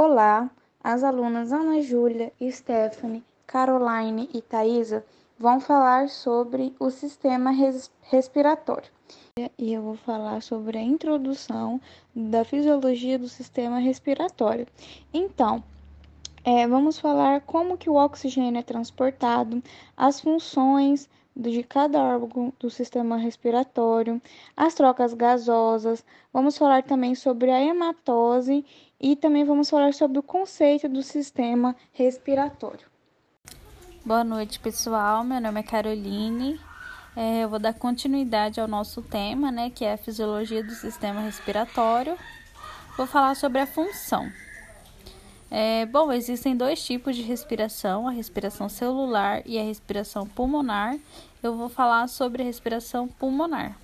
Olá, as alunas Ana Júlia, Stephanie, Caroline e Thaisa vão falar sobre o sistema res respiratório. E eu vou falar sobre a introdução da fisiologia do sistema respiratório. Então, é, vamos falar como que o oxigênio é transportado, as funções de cada órgão do sistema respiratório, as trocas gasosas. Vamos falar também sobre a hematose e também vamos falar sobre o conceito do sistema respiratório. Boa noite, pessoal. Meu nome é Caroline. É, eu vou dar continuidade ao nosso tema, né, que é a fisiologia do sistema respiratório. Vou falar sobre a função. É, bom, existem dois tipos de respiração, a respiração celular e a respiração pulmonar. Eu vou falar sobre a respiração pulmonar.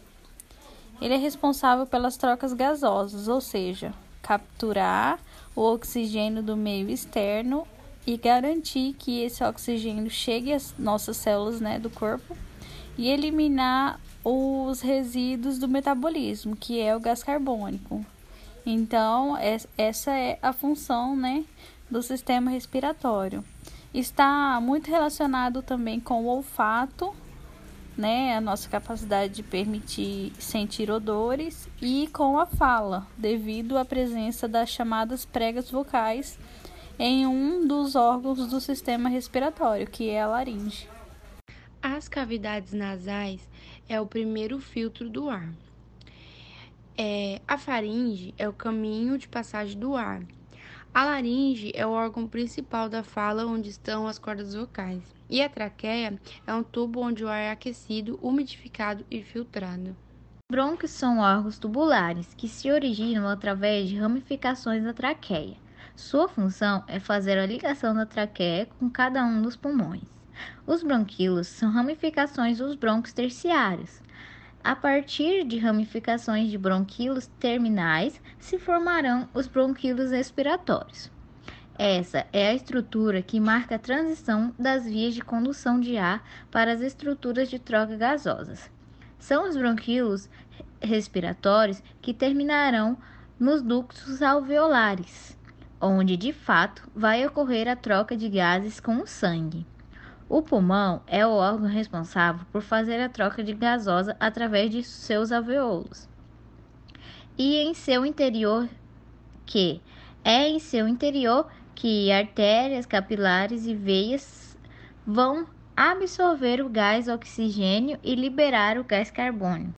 Ele é responsável pelas trocas gasosas, ou seja, capturar o oxigênio do meio externo e garantir que esse oxigênio chegue às nossas células né, do corpo e eliminar os resíduos do metabolismo, que é o gás carbônico. Então, essa é a função né, do sistema respiratório. Está muito relacionado também com o olfato, né, a nossa capacidade de permitir sentir odores, e com a fala, devido à presença das chamadas pregas vocais em um dos órgãos do sistema respiratório, que é a laringe. As cavidades nasais é o primeiro filtro do ar. É, a faringe é o caminho de passagem do ar. A laringe é o órgão principal da fala onde estão as cordas vocais. E a traqueia é um tubo onde o ar é aquecido, umidificado e filtrado. Brônquios são órgãos tubulares que se originam através de ramificações da traqueia. Sua função é fazer a ligação da traqueia com cada um dos pulmões. Os bronquíolos são ramificações dos brônquios terciários. A partir de ramificações de bronquíolos terminais se formarão os bronquíolos respiratórios. Essa é a estrutura que marca a transição das vias de condução de ar para as estruturas de troca gasosas. São os bronquíolos respiratórios que terminarão nos ductos alveolares, onde de fato vai ocorrer a troca de gases com o sangue. O pulmão é o órgão responsável por fazer a troca de gasosa através de seus alveolos. E em seu interior que é em seu interior que artérias, capilares e veias vão absorver o gás oxigênio e liberar o gás carbônico.